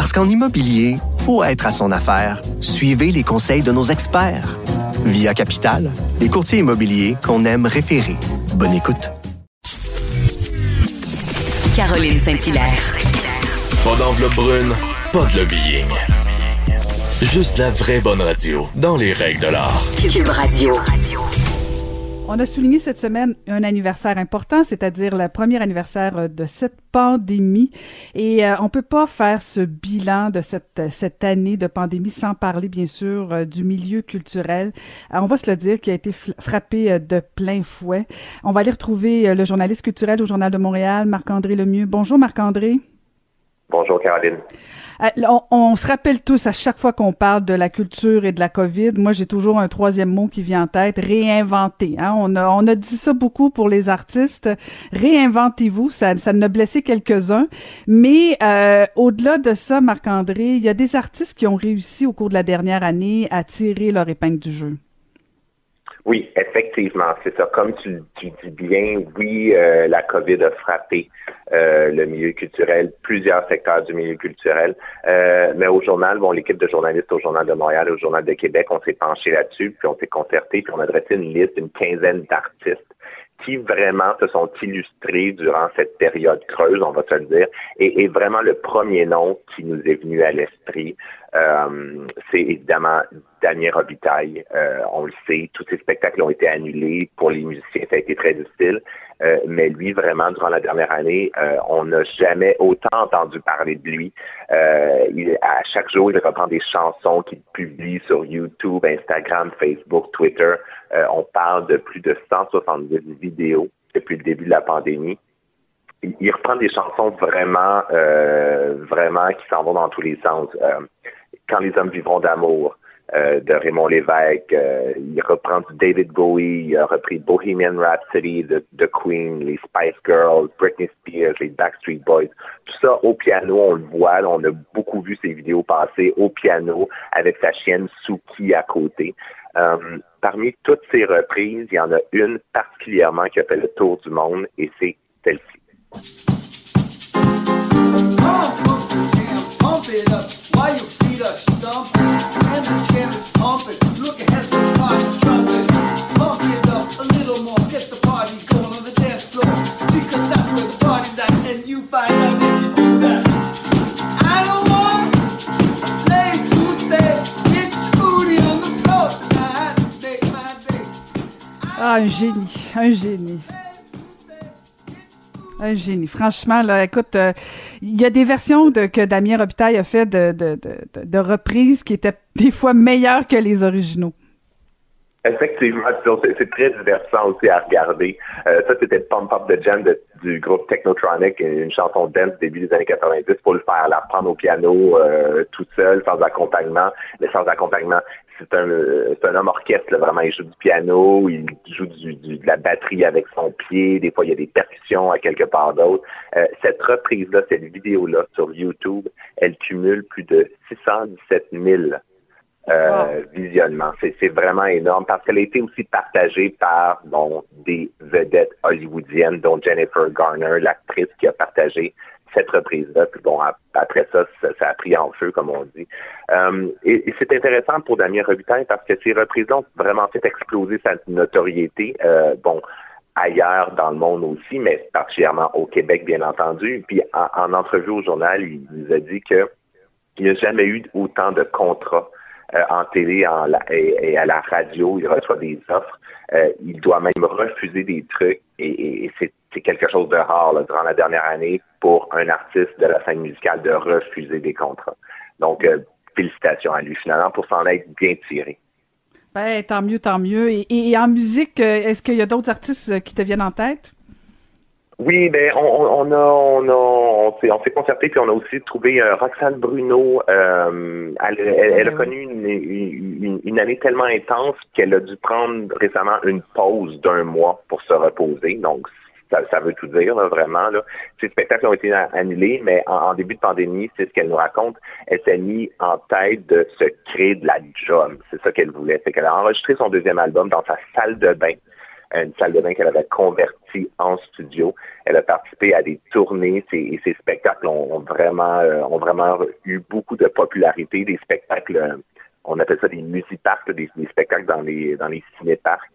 Parce qu'en immobilier, faut être à son affaire. Suivez les conseils de nos experts. Via Capital, les courtiers immobiliers qu'on aime référer. Bonne écoute. Caroline Saint-Hilaire. Pas d'enveloppe brune, pas de lobbying. Juste la vraie bonne radio, dans les règles de l'art. Cube Radio. On a souligné cette semaine un anniversaire important, c'est-à-dire le premier anniversaire de cette pandémie. Et euh, on peut pas faire ce bilan de cette, cette année de pandémie sans parler, bien sûr, euh, du milieu culturel. Euh, on va se le dire, qui a été frappé de plein fouet. On va aller retrouver le journaliste culturel au Journal de Montréal, Marc-André Lemieux. Bonjour, Marc-André. Bonjour, Caroline. Euh, on, se rappelle tous à chaque fois qu'on parle de la culture et de la COVID, moi j'ai toujours un troisième mot qui vient en tête, réinventer. Hein? On, a, on a dit ça beaucoup pour les artistes. Réinventez-vous, ça, ça ne blessé quelques-uns. Mais euh, au-delà de ça, Marc-André, il y a des artistes qui ont réussi au cours de la dernière année à tirer leur épingle du jeu. Oui, effectivement, c'est ça. Comme tu, dis bien, oui, euh, la COVID a frappé euh, le milieu culturel, plusieurs secteurs du milieu culturel. Euh, mais au journal, bon, l'équipe de journalistes au Journal de Montréal et au Journal de Québec, on s'est penché là-dessus, puis on s'est concerté, puis on a dressé une liste d'une quinzaine d'artistes qui vraiment se sont illustrés durant cette période creuse, on va se le dire, et, vraiment le premier nom qui nous est venu à l'esprit, euh, c'est évidemment Damien Robitaille. Euh, on le sait, tous ces spectacles ont été annulés. Pour les musiciens, ça a été très difficile. Euh, mais lui, vraiment, durant la dernière année, on n'a jamais autant entendu parler de lui. Il, à chaque jour, il reprend des chansons qu'il publie sur YouTube, Instagram, Facebook, Twitter. on parle de plus de 170 vidéos depuis le début de la pandémie il, reprend des chansons vraiment, vraiment qui s'en vont dans tous les sens. Quand les hommes vivront d'amour euh, de Raymond Lévesque. Euh, il reprend du David Bowie, il a repris Bohemian Rhapsody de, de, Queen, les Spice Girls, Britney Spears, les Backstreet Boys. Tout ça au piano, on le voit, on a beaucoup vu ces vidéos passer au piano avec sa chienne Suki à côté. Euh, parmi toutes ces reprises, il y en a une particulièrement qui a fait le tour du monde et c'est celle-ci. Ah, un génie, un génie. Un génie. Franchement, là, écoute, euh, il y a des versions que Damien Robitaille a fait de, de, reprises qui étaient des fois meilleures que les originaux. Effectivement, c'est très divertissant aussi à regarder. Euh, ça, c'était Pump Up the Jam du groupe Technotronic, une chanson dance début des années 90 pour le faire, la reprendre au piano euh, tout seul, sans accompagnement. Mais sans accompagnement, c'est un, un homme orchestre, vraiment. Il joue du piano, il joue du, de la batterie avec son pied. Des fois, il y a des percussions à quelque part d'autre. Euh, cette reprise-là, cette vidéo-là sur YouTube, elle cumule plus de 617 000 euh, visionnements. C'est vraiment énorme parce qu'elle a été aussi partagée par bon, des vedettes hollywoodiennes, dont Jennifer Garner, l'actrice qui a partagé cette reprise-là. Puis bon, après ça, ça, a pris en feu, comme on dit. Euh, et, c'est intéressant pour Damien Robitaille parce que ces reprises-là ont vraiment fait exploser sa notoriété. Euh, bon, ailleurs dans le monde aussi, mais particulièrement au Québec, bien entendu. Puis en, entrevue au journal, il nous a dit que il n'y a jamais eu autant de contrats euh, en télé et, à la radio. Il reçoit des offres. il doit même refuser des trucs et, quelque chose de rare durant la dernière année pour un artiste de la scène musicale de refuser des contrats. Donc, euh, félicitations à lui finalement pour s'en être bien tiré. Ben, tant mieux, tant mieux. Et, en musique, euh, est-ce qu'il y a d'autres artistes euh, qui te viennent en tête? Oui, ben on, on a on a on s'est on s'est concerté puis on a aussi trouvé euh, Roxane Bruno. Euh, elle, elle, a connu une, une, une, année tellement intense qu'elle a dû prendre récemment une pause d'un mois pour se reposer. Donc ça, veut tout dire vraiment. Là. Ces spectacles ont été annulés, mais en, début de pandémie, c'est ce qu'elle nous raconte. Elle s'est mise en tête de se créer de la job. C'est ça qu'elle voulait. C'est qu'elle a enregistré son deuxième album dans sa salle de bain une salle de bain qu'elle avait convertie en studio. Elle a participé à des tournées et ses spectacles ont, vraiment euh, ont vraiment eu beaucoup de popularité. Des spectacles, euh, on appelle ça des musiparks, des, des spectacles dans les dans les cinéparks.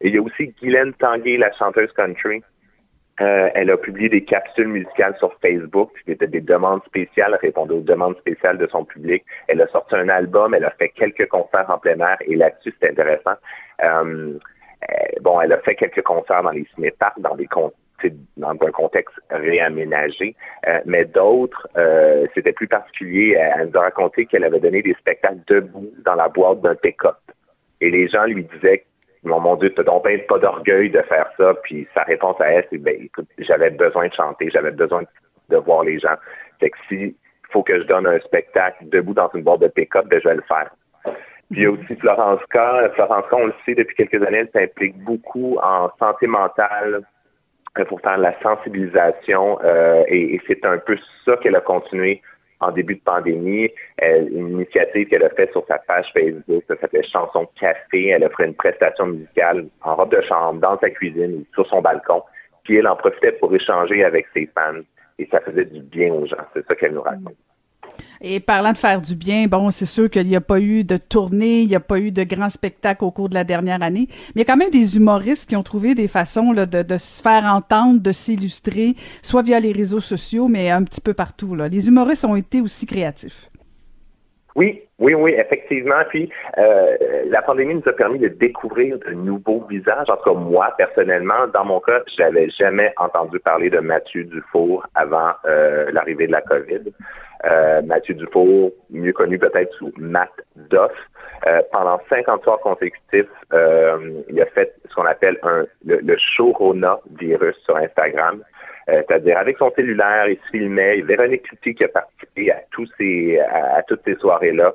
Il y a aussi Guylaine Tanguay, la chanteuse country. Euh, elle a publié des capsules musicales sur Facebook. C'était des demandes spéciales, répondait aux demandes spéciales de son public. Elle a sorti un album, elle a fait quelques concerts en plein air et là-dessus, c'est intéressant. Euh, euh, bon, elle a fait quelques concerts dans les cinéparks, dans des dans un contexte réaménagé, euh, mais d'autres, euh, c'était plus particulier. Elle nous a raconté qu'elle avait donné des spectacles debout dans la boîte d'un pick-up. Et les gens lui disaient mon, mon Dieu, t'as donc pas d'orgueil de faire ça. Puis sa réponse à elle, c'est ben écoute, j'avais besoin de chanter, j'avais besoin de voir les gens. Fait que si faut que je donne un spectacle debout dans une boîte de pick-up, ben je vais le faire. Puis il y a aussi Florence K. Florence K, on le sait depuis quelques années, elle s'implique beaucoup en santé mentale euh, pour faire la sensibilisation euh, et, c'est un peu ça qu'elle a continué en début de pandémie. une initiative qu'elle a faite sur sa page Facebook, ça s'appelait Chanson Café. Elle a fait une prestation musicale en robe de chambre, dans sa cuisine ou sur son balcon. Puis elle en profitait pour échanger avec ses fans et ça faisait du bien aux gens. C'est ça qu'elle nous raconte. Et parlant de faire du bien, bon, c'est sûr qu'il n'y a pas eu de tournée, il n'y a pas eu de grands spectacles au cours de la dernière année, mais il y a quand même des humoristes qui ont trouvé des façons là, de, se faire entendre, de s'illustrer, soit via les réseaux sociaux, mais un petit peu partout. Là. Les humoristes ont été aussi créatifs. Oui, oui, oui, effectivement. Puis euh, la pandémie nous a permis de découvrir de nouveaux visages. En tout cas, moi, personnellement, dans mon cas, j'avais jamais entendu parler de Mathieu Dufour avant euh, l'arrivée de la COVID. Euh, Mathieu Dufour, mieux connu peut-être sous Matt Duff. Euh, pendant 50 soirs consécutifs, euh, il a fait ce qu'on appelle un, le, le Shorona virus sur Instagram. C'est-à-dire avec son cellulaire, il se filmait. Véronique Cloutier qui a participé à tous ces à, toutes ces soirées-là.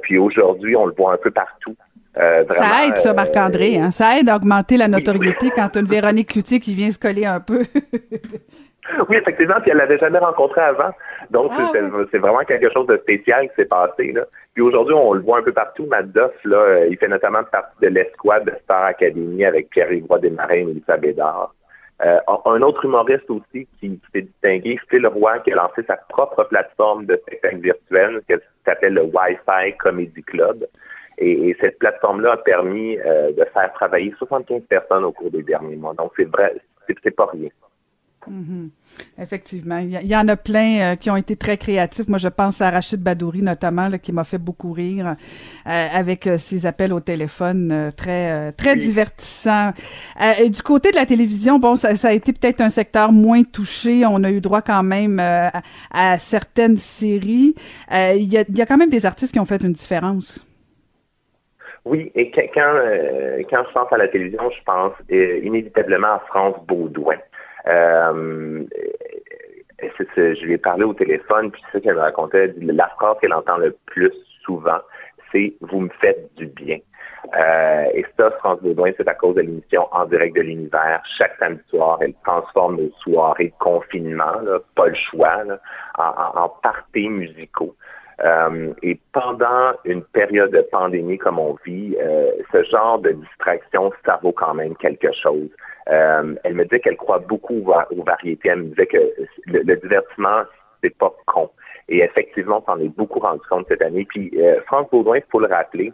puis aujourd'hui, on le voit un peu partout. ça aide, ça, Marc-André. Hein? Ça aide à augmenter la notoriété quand une Véronique Cloutier qui vient se coller un peu. Oui, effectivement, puis elle l'avait jamais rencontré avant. Donc, ah c'est vraiment quelque chose de spécial qui s'est passé. Là. Puis aujourd'hui, on le voit un peu partout. Matt là, euh, il fait notamment partie de l'escouade de Star Academy avec Pierre-Yves Desmarais et Mélissa Bédard. Euh, un autre humoriste aussi qui, s'est distingué, Phil Roy, qui a lancé sa propre plateforme de spectacle virtuel qui s'appelle le Wi-Fi Comedy Club. Et, cette plateforme-là a permis euh, de faire travailler 75 personnes au cours des derniers mois. Donc, c'est vrai, c'est pas rien. Mhm. Effectivement. Il y, en a plein euh, qui ont été très créatifs. Moi, je pense à Rachid Badouri, notamment, qui m'a fait beaucoup rire euh, avec euh, ses appels au téléphone très, très divertissants. du côté de la télévision, bon, ça, a été peut-être un secteur moins touché. On a eu droit quand même à, certaines séries. Il y, a, y, a, quand même des artistes qui ont fait une différence. Oui, et quand, quand je pense à la télévision, je pense inévitablement à France Baudouin. Euh, je lui ai parlé au téléphone, puis c'est ça qu'elle me racontait. La phrase qu'elle entend le plus souvent, c'est Vous me faites du bien. Euh, et ça, France Baudouin, c'est à cause de l'émission En direct de l'univers. Chaque samedi soir, elle transforme nos soirées de confinement, pas le choix, en, en, parties musicaux. Euh, et pendant une période de pandémie comme on vit, ce genre de distraction, ça vaut quand même quelque chose. Euh, elle me disait qu'elle croit beaucoup aux, variétés. Elle me disait que le, divertissement, c'est pas con. Et effectivement, on s'en est beaucoup rendu compte cette année. Puis euh, France Baudouin, il faut le rappeler,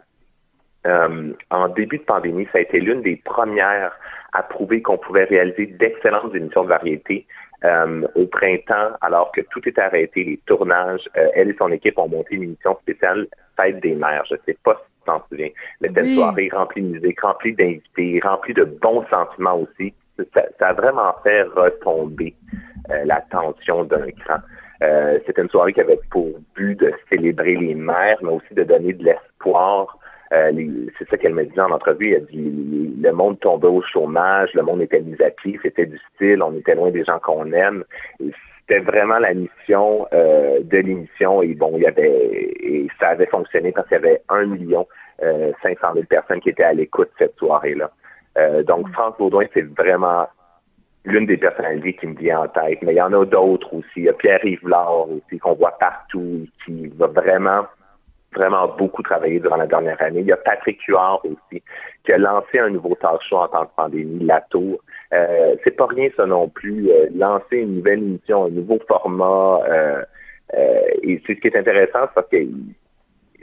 euh, en début de pandémie, ça a été l'une des premières à prouver qu'on pouvait réaliser d'excellentes émissions de variété euh, au printemps, alors que tout était arrêté, les tournages. elle et son équipe ont monté une émission spéciale Fête des mères. Je sais pas t'en souviens. Mais soirée remplie de musique, remplie d'invités, remplie de bons sentiments aussi. Ça, a vraiment fait retomber euh, la tension d'un cran. Euh, C'était une soirée qui avait pour but de célébrer les mères, mais aussi de donner de l'espoir Euh, c'est ça qu'elle me disait en entrevue. Elle a dit le monde tombait au chômage, le monde était mis à pied, c'était du style, on était loin des gens qu'on aime. C'était vraiment la mission euh, de l'émission et bon, il y avait et ça avait fonctionné parce qu'il y avait un million euh, 500 000 personnes qui étaient à l'écoute cette soirée-là. Euh, donc, mm. France Baudouin, c'est vraiment l'une des personnalités qui me vient en tête. Mais il y en a d'autres aussi. Il y a Pierre Yvelard aussi, qu'on voit partout, qui va vraiment, vraiment beaucoup travailler durant la dernière année. Il y a Patrick Huard aussi, qui a lancé un nouveau talk show en temps de pandémie, La Tour. Euh, c'est pas rien ça non plus. Euh, lancer une nouvelle émission, un nouveau format. Euh, euh et c'est ce qui est intéressant, parce que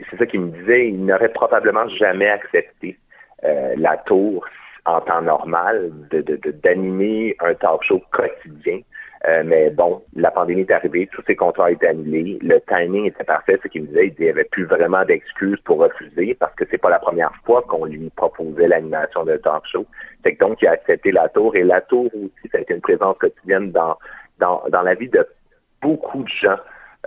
c'est ça qu'il me disait, il n'aurait probablement jamais accepté la tour en temps normal, d'animer de, de, un talk show quotidien. Euh, mais bon, la pandémie est arrivée, tous ces contrats été annulés, le timing était parfait, ce qu'il me disait, il n'y avait plus vraiment d'excuses pour refuser parce que c'est pas la première fois qu'on lui proposait l'animation d'un talk show. C'est que donc il a accepté la tour et la tour aussi, ça a été une présence quotidienne dans, dans, dans la vie de beaucoup de gens.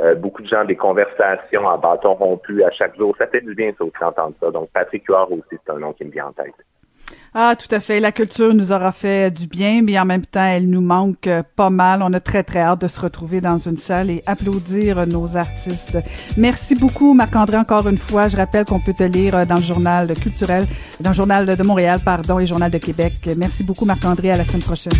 Euh, beaucoup de gens, des conversations en bâton rompu à chaque jour. Ça fait du bien, ça aussi, entendre ça. Donc, Patrick Huard aussi, c'est un nom qui me vient en tête. Ah, tout à fait. La culture nous aura fait du bien, mais en même temps, elle nous manque pas mal. On a très, très hâte de se retrouver dans une salle et applaudir nos artistes. Merci beaucoup, Marc-André, encore une fois. Je rappelle qu'on peut te lire dans le journal culturel, dans le journal de Montréal, pardon, et le journal de Québec. Merci beaucoup, Marc-André. À la semaine prochaine.